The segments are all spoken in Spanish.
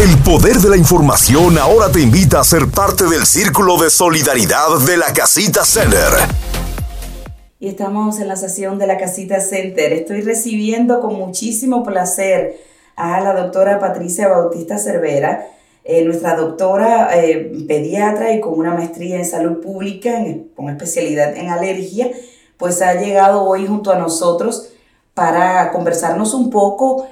El poder de la información ahora te invita a ser parte del círculo de solidaridad de la Casita Center. Y estamos en la sesión de la Casita Center. Estoy recibiendo con muchísimo placer a la doctora Patricia Bautista Cervera, eh, nuestra doctora eh, pediatra y con una maestría en salud pública, con especialidad en alergia, pues ha llegado hoy junto a nosotros para conversarnos un poco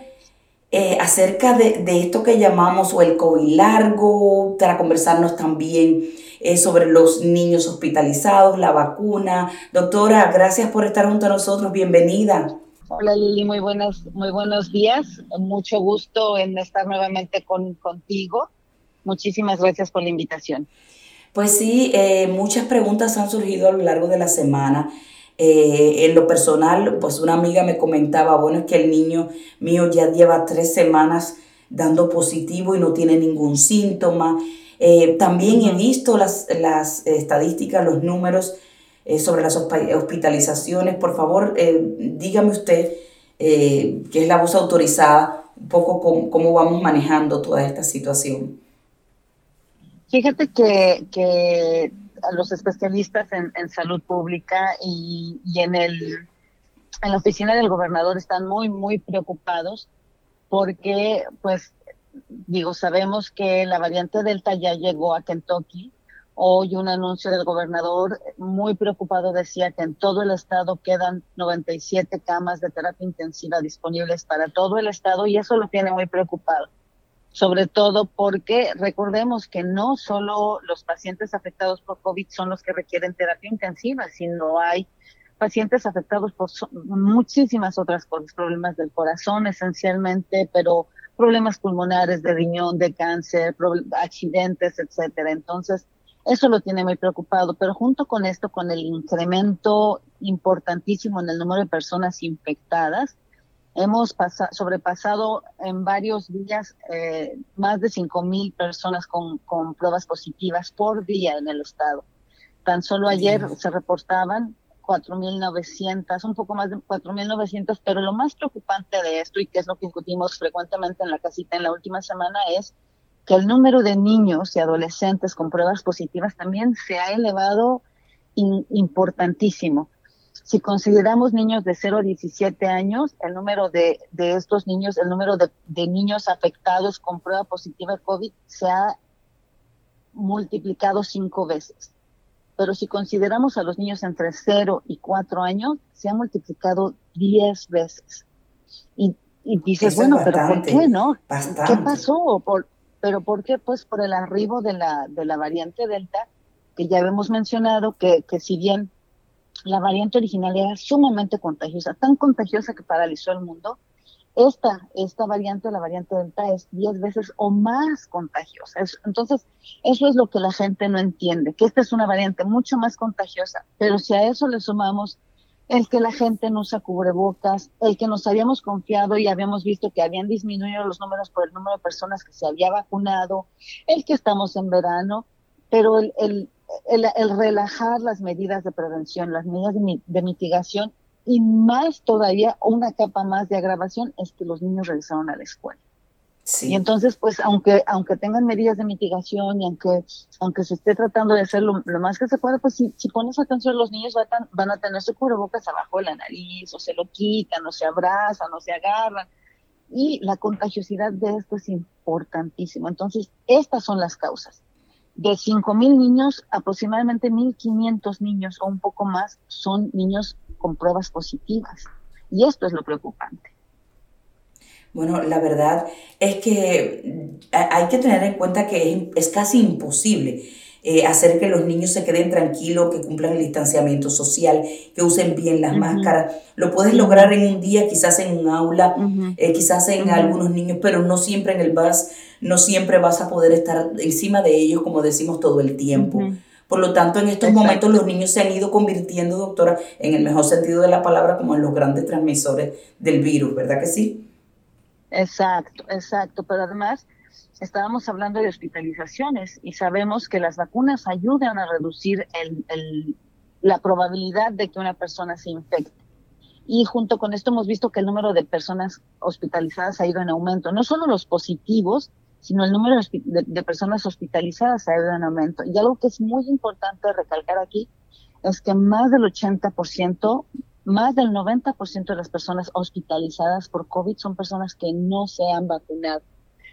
eh, acerca de, esto que llamamos o el COVID largo, para conversarnos también eh, sobre los niños hospitalizados, la vacuna. Doctora, gracias por estar junto a nosotros, bienvenida. Hola Lili, muy buenos, muy buenos días. Mucho gusto en estar nuevamente con, contigo. Muchísimas gracias por la invitación. Pues sí, eh, muchas preguntas han surgido a lo largo de la semana. Eh, en lo personal, pues una amiga me comentaba, bueno, es que el niño mío ya lleva tres semanas dando positivo y no tiene ningún síntoma. Eh, también he visto las, las estadísticas, los números eh, sobre las hospitalizaciones. Por favor, dígame usted, que es la voz autorizada, un poco cómo, cómo vamos manejando toda esta situación. Fíjate que, que a los especialistas en, salud pública y, en, el, en la oficina del gobernador están muy, muy preocupados porque, pues, digo, sabemos que la variante Delta ya llegó a Kentucky. Hoy un anuncio del gobernador muy preocupado decía que en todo el estado quedan 97 camas de terapia intensiva disponibles para todo el estado y eso lo tiene muy preocupado sobre todo porque recordemos que no solo los pacientes afectados por COVID son los que requieren terapia intensiva, sino hay pacientes afectados por muchísimas otras cosas, problemas del corazón esencialmente, pero problemas pulmonares, de riñón, de cáncer, accidentes, etcétera. Entonces, eso lo tiene muy preocupado, pero junto con esto, con el incremento importantísimo en el número de personas infectadas, Hemos sobrepasado en varios días eh, más de 5 mil personas con, con, pruebas positivas por día en el estado. Tan solo ayer se reportaban 4.900, un poco más de 4.900, pero lo más preocupante de esto y que es lo que discutimos frecuentemente en la casita en la última semana es que el número de niños y adolescentes con pruebas positivas también se ha elevado importantísimo. Si consideramos niños de 0 a 17 años, el número de, de estos niños, el número de, de, niños afectados con prueba positiva de COVID se ha multiplicado cinco veces. Pero si consideramos a los niños entre 0 y 4 años, se ha multiplicado 10 veces. Y, y dices, bueno, pero ¿por qué no? ¿Qué pasó? Por, ¿Pero por qué? Pues por el arribo de la, de la variante Delta, que ya hemos mencionado que, que si bien la variante original era sumamente contagiosa, tan contagiosa que paralizó el mundo. Esta, esta variante, la variante Delta, es 10 veces o más contagiosa. entonces, eso es lo que la gente no entiende, que esta es una variante mucho más contagiosa, pero si a eso le sumamos el que la gente no usa cubrebocas, el que nos habíamos confiado y habíamos visto que habían disminuido los números por el número de personas que se había vacunado, el que estamos en verano, pero el, el, el, relajar las medidas de prevención, las medidas de, mitigación y más todavía, una capa más de agravación es que los niños regresaron a la escuela. Y entonces, pues, aunque, aunque tengan medidas de mitigación y aunque, aunque se esté tratando de hacer lo, más que se pueda, pues si, si pones atención, los niños van, van a tener su cubrebocas abajo de la nariz, o se lo quitan, o se abrazan, o se agarran. Y la contagiosidad de esto es importantísimo. Entonces, estas son las causas de 5.000 niños, aproximadamente 1.500 niños o un poco más son niños con pruebas positivas. Y esto es lo preocupante. Bueno, la verdad es que hay que tener en cuenta que es, casi imposible eh, hacer que los niños se queden tranquilos, que cumplan el distanciamiento social, que usen bien las máscaras. Lo puedes lograr en un día, quizás en un aula, eh, quizás en algunos niños, pero no siempre en el bus no siempre vas a poder estar encima de ellos, como decimos, todo el tiempo. Por lo tanto, en estos momentos los niños se han ido convirtiendo, doctora, en el mejor sentido de la palabra, como en los grandes transmisores del virus, ¿verdad que sí? Exacto, exacto. Pero además, estábamos hablando de hospitalizaciones y sabemos que las vacunas ayudan a reducir el, la probabilidad de que una persona se infecte. Y junto con esto hemos visto que el número de personas hospitalizadas ha ido en aumento. No solo los positivos, sino el número de, personas hospitalizadas ha ido en aumento. Y algo que es muy importante recalcar aquí es que más del 80%, más del 90% de las personas hospitalizadas por COVID son personas que no se han vacunado.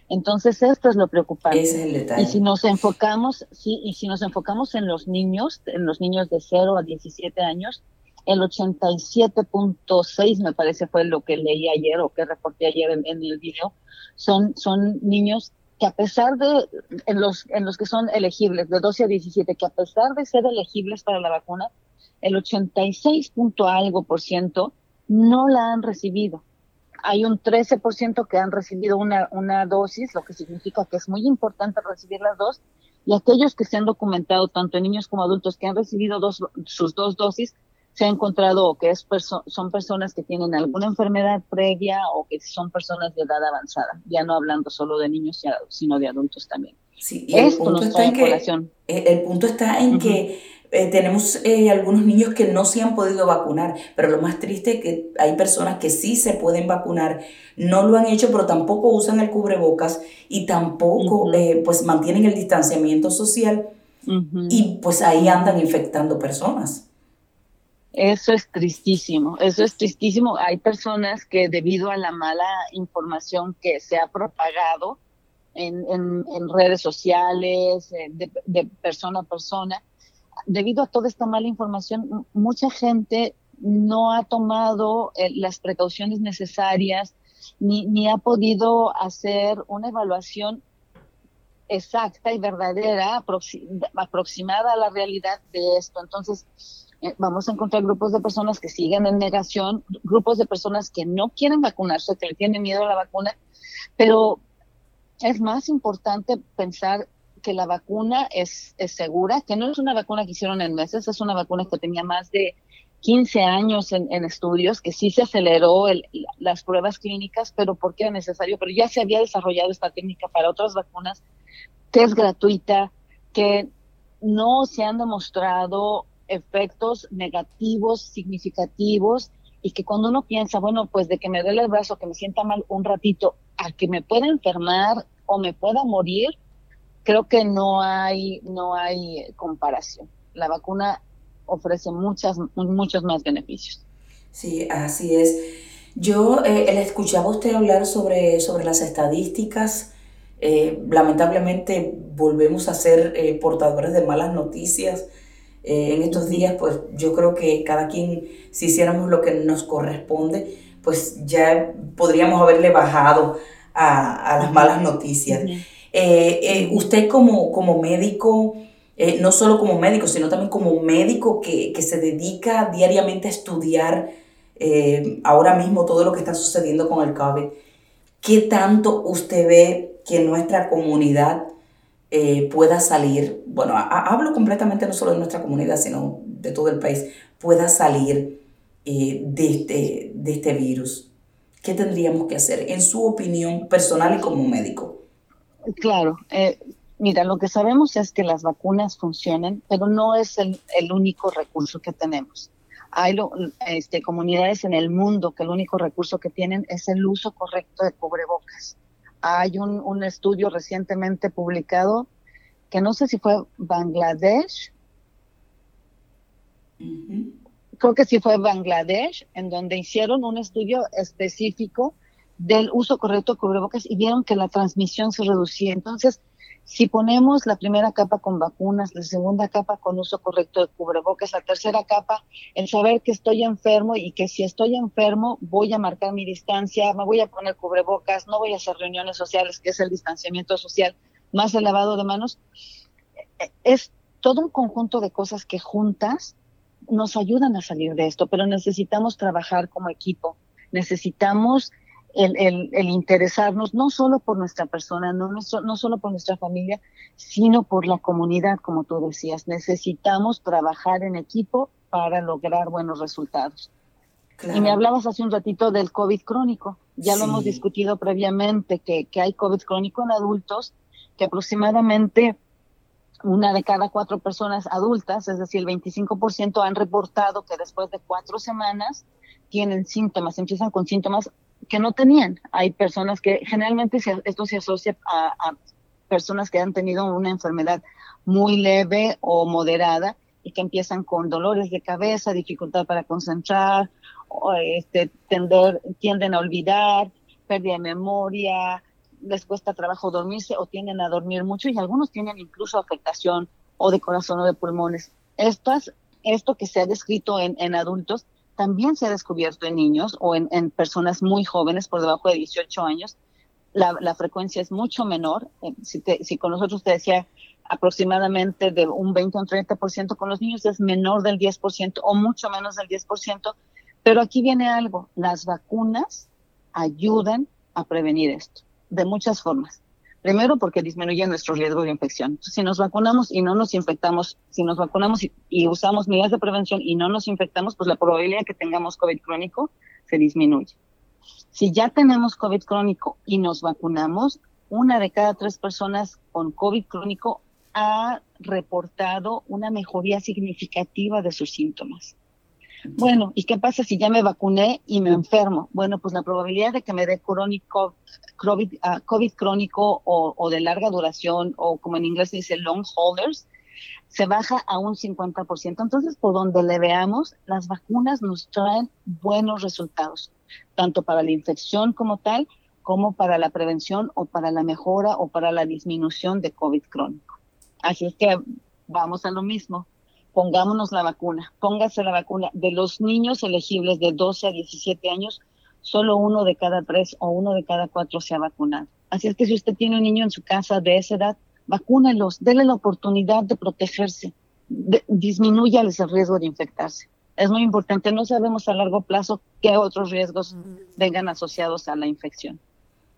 Entonces, esto es lo preocupante. Ese es el detalle. Y si nos enfocamos, sí, y si nos enfocamos en los niños, en los niños de 0 a 17 años, el 87.6 me parece fue lo que leí ayer o que reporté ayer en, el video, son, son niños que a pesar de, en los, en los que son elegibles, de 12 a 17, que a pesar de ser elegibles para la vacuna, el 86 punto algo por ciento no la han recibido. Hay un 13% que han recibido una, una dosis, lo que significa que es muy importante recibir las dos, y aquellos que se han documentado, tanto niños como adultos, que han recibido dos, sus dos dosis, se ha encontrado que es son personas que tienen alguna enfermedad previa o que son personas de edad avanzada, ya no hablando solo de niños, sino de adultos también. Sí, y el punto, está en que, el punto está en que eh, tenemos eh, algunos niños que no se han podido vacunar, pero lo más triste es que hay personas que sí se pueden vacunar, no lo han hecho, pero tampoco usan el cubrebocas y tampoco pues mantienen el distanciamiento social y pues ahí andan infectando personas. Eso es tristísimo, eso es tristísimo. Hay personas que debido a la mala información que se ha propagado en, redes sociales, de, persona a persona, debido a toda esta mala información, mucha gente no ha tomado eh, las precauciones necesarias ni, ni ha podido hacer una evaluación exacta y verdadera, aproximada a la realidad de esto. Entonces, eh, vamos a encontrar grupos de personas que siguen en negación, grupos de personas que no quieren vacunarse, que le tienen miedo a la vacuna, pero es más importante pensar que la vacuna es, es segura, que no es una vacuna que hicieron en meses, es una vacuna que tenía más de 15 años en, estudios, que sí se aceleró las pruebas clínicas, pero porque era necesario, pero ya se había desarrollado esta técnica para otras vacunas, que es gratuita, que no se han demostrado efectos negativos significativos y que cuando uno piensa, bueno, pues de que me duele el brazo, que me sienta mal un ratito, a que me pueda enfermar o me pueda morir, creo que no hay, no hay comparación. La vacuna ofrece muchas, muchos más beneficios. Sí, así es. Yo eh, le escuchaba a usted hablar sobre, sobre las estadísticas. Eh, lamentablemente volvemos a ser eh, portadores de malas noticias eh, en estos días, pues yo creo que cada quien, si hiciéramos lo que nos corresponde, pues ya podríamos haberle bajado a, las malas noticias. Eh, eh, usted como, como médico, no solo como médico, sino también como médico que, que se dedica diariamente a estudiar ahora mismo todo lo que está sucediendo con el COVID, ¿qué tanto usted ve que nuestra comunidad eh, pueda salir, bueno, hablo completamente no solo de nuestra comunidad, sino de todo el país, pueda salir eh, de, este, de este virus? ¿Qué tendríamos que hacer en su opinión personal y como médico? Claro, eh, mira, lo que sabemos es que las vacunas funcionan, pero no es el, único recurso que tenemos. Hay este, comunidades en el mundo que el único recurso que tienen es el uso correcto de cubrebocas. Hay un, estudio recientemente publicado que no sé si fue Bangladesh. Creo que sí fue Bangladesh, en donde hicieron un estudio específico del uso correcto de cubrebocas y vieron que la transmisión se reducía. Entonces, si ponemos la primera capa con vacunas, la segunda capa con uso correcto de cubrebocas, la tercera capa, el saber que estoy enfermo y que si estoy enfermo voy a marcar mi distancia, me voy a poner cubrebocas, no voy a hacer reuniones sociales, que es el distanciamiento social más elevado de manos, es todo un conjunto de cosas que juntas nos ayudan a salir de esto, pero necesitamos trabajar como equipo, necesitamos el, el, interesarnos no solo por nuestra persona, no, no, solo por nuestra familia, sino por la comunidad, como tú decías. Necesitamos trabajar en equipo para lograr buenos resultados. Y me hablabas hace un ratito del COVID crónico. Ya lo hemos discutido previamente, que, que hay COVID crónico en adultos, que aproximadamente una de cada cuatro personas adultas, es decir, el 25% han reportado que después de cuatro semanas tienen síntomas, empiezan con síntomas que no tenían. Hay personas que generalmente esto se asocia a, personas que han tenido una enfermedad muy leve o moderada y que empiezan con dolores de cabeza, dificultad para concentrar, o este, tienden a olvidar, pérdida de memoria, les cuesta trabajo dormirse o tienden a dormir mucho y algunos tienen incluso afectación o de corazón o de pulmones. Estas, esto que se ha descrito en, en adultos también se ha descubierto en niños o en, personas muy jóvenes por debajo de 18 años. La, frecuencia es mucho menor. Eh, si, con nosotros te decía aproximadamente de un 20 o un 30%, con los niños es menor del 10% o mucho menos del 10%. Pero aquí viene algo, las vacunas ayudan a prevenir esto de muchas formas. Primero, porque disminuye nuestro riesgo de infección. Si nos vacunamos y no nos infectamos, si nos vacunamos y, usamos medidas de prevención y no nos infectamos, pues la probabilidad de que tengamos COVID crónico se disminuye. Si ya tenemos COVID crónico y nos vacunamos, una de cada tres personas con COVID crónico ha reportado una mejoría significativa de sus síntomas. Bueno, ¿y qué pasa si ya me vacuné y me enfermo? Bueno, pues la probabilidad de que me dé crónico, COVID, ah, crónico o, de larga duración, o como en inglés se dice long holders, se baja a un 50%. Entonces, por donde le veamos, las vacunas nos traen buenos resultados, tanto para la infección como tal, como para la prevención o para la mejora o para la disminución de COVID crónico. Así es que vamos a lo mismo pongámonos la vacuna, póngase la vacuna. De los niños elegibles de 12 a 17 años, solo uno de cada tres o uno de cada cuatro se ha vacunado. Así es que si usted tiene un niño en su casa de esa edad, vacúnelos, déle la oportunidad de protegerse, disminuya el riesgo de infectarse. Es muy importante, no sabemos a largo plazo qué otros riesgos vengan asociados a la infección.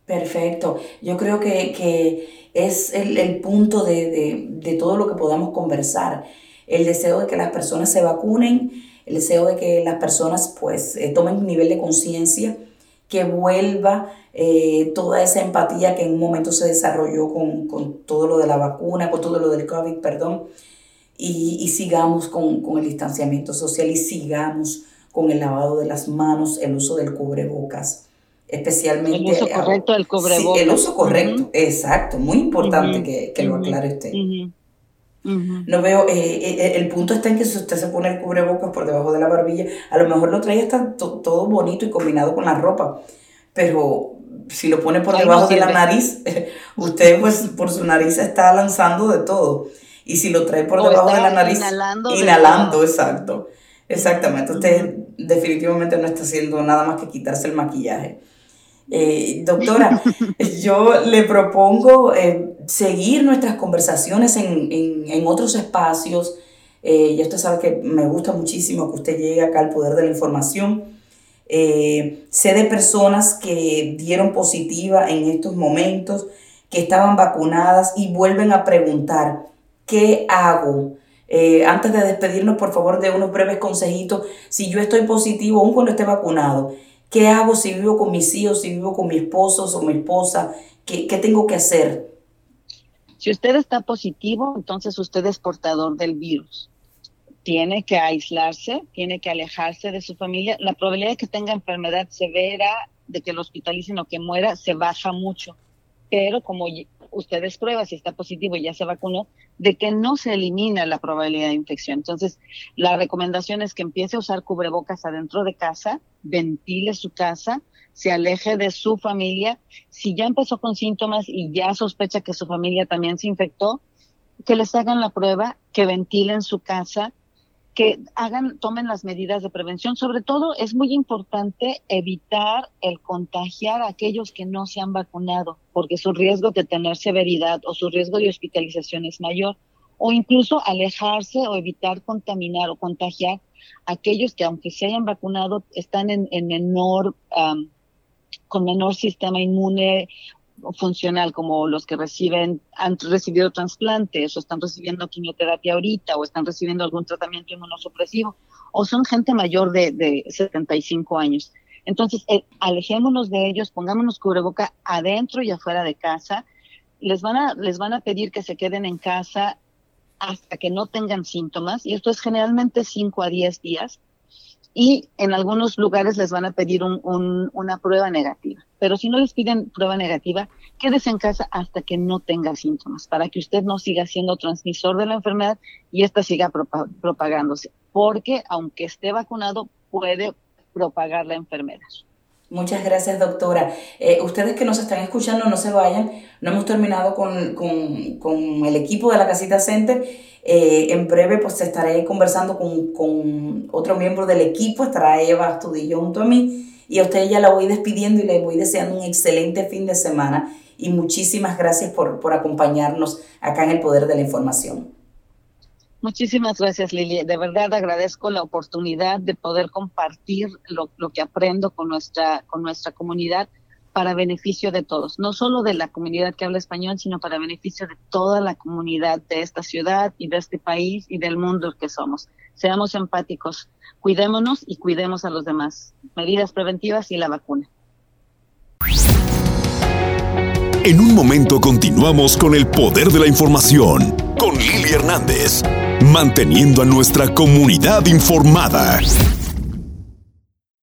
Perfecto. Yo creo que, es el, punto de, de todo lo que podamos conversar el deseo de que las personas se vacunen, el deseo de que las personas pues eh, tomen un nivel de conciencia, que vuelva eh, toda esa empatía que en un momento se desarrolló con, todo lo de la vacuna, con todo lo del COVID, perdón, y, sigamos con, el distanciamiento social y sigamos con el lavado de las manos, el uso del cubrebocas especialmente... El uso correcto del cubrebocas. el uso correcto, exacto, muy importante que, lo aclare usted. No veo, eh, eh, eh, el punto está en que si usted se pone el cubrebocas por debajo de la barbilla, a lo mejor lo trae hasta todo bonito y combinado con la ropa, pero si lo pone por debajo de la nariz, usted pues por su nariz está lanzando de todo. Y si lo trae por debajo de la nariz, inhalando, inhalando exacto. Exactamente, usted definitivamente no está haciendo nada más que quitarse el maquillaje. Eh, doctora, yo le propongo eh, seguir nuestras conversaciones en, otros espacios. Eh, ya usted sabe que me gusta muchísimo que usted llegue acá al poder de la información. sé de personas que dieron positiva en estos momentos, que estaban vacunadas y vuelven a preguntar, ¿qué hago? antes de despedirnos, por favor, de unos breves consejitos. Si yo estoy positivo, aún cuando esté vacunado, ¿Qué hago si vivo con mis hijos, si vivo con mi esposo o mi esposa? ¿Qué, ¿Qué, tengo que hacer? Si usted está positivo, entonces usted es portador del virus. Tiene que aislarse, tiene que alejarse de su familia. La probabilidad de que tenga enfermedad severa, de que lo hospitalicen o que muera, se baja mucho. Pero como ustedes prueba si está positivo y ya se vacunó, de que no se elimina la probabilidad de infección. Entonces, la recomendación es que empiece a usar cubrebocas adentro de casa, ventile su casa, se aleje de su familia. Si ya empezó con síntomas y ya sospecha que su familia también se infectó, que les hagan la prueba, que ventilen su casa, que hagan, tomen las medidas de prevención. Sobre todo es muy importante evitar el contagiar a aquellos que no se han vacunado, porque su riesgo de tener severidad o su riesgo de hospitalización es mayor. O incluso alejarse o evitar contaminar o contagiar a aquellos que aunque se hayan vacunado están en, menor, con menor sistema inmune funcional como los que reciben, han recibido trasplantes o están recibiendo quimioterapia ahorita o están recibiendo algún tratamiento inmunosupresivo o son gente mayor de, de 75 años. Entonces, eh, alejémonos de ellos, pongámonos cubreboca adentro y afuera de casa. Les van, a, les van a pedir que se queden en casa hasta que no tengan síntomas y esto es generalmente 5 a 10 días y en algunos lugares les van a pedir una prueba negativa. Pero si no les piden prueba negativa, quédese en casa hasta que no tenga síntomas, para que usted no siga siendo transmisor de la enfermedad y esta siga propagándose, porque aunque esté vacunado, puede propagar la enfermedad. Muchas gracias, doctora. Eh, ustedes que nos están escuchando, no se vayan. No hemos terminado con, con el equipo de la Casita Center. Eh, en breve, pues estaré conversando con, con, otro miembro del equipo. Estará Eva Astudillo junto a mí. Y a usted ya la voy despidiendo y le voy deseando un excelente fin de semana. Y muchísimas gracias por, por acompañarnos acá en el Poder de la Información. Muchísimas gracias, Lili. De verdad agradezco la oportunidad de poder compartir lo, que aprendo con nuestra, con nuestra comunidad para beneficio de todos, no solo de la comunidad que habla español, sino para beneficio de toda la comunidad de esta ciudad y de este país y del mundo que somos. Seamos empáticos, cuidémonos y cuidemos a los demás. Medidas preventivas y la vacuna. En un momento continuamos con el poder de la información con Lili Hernández, manteniendo a nuestra comunidad informada.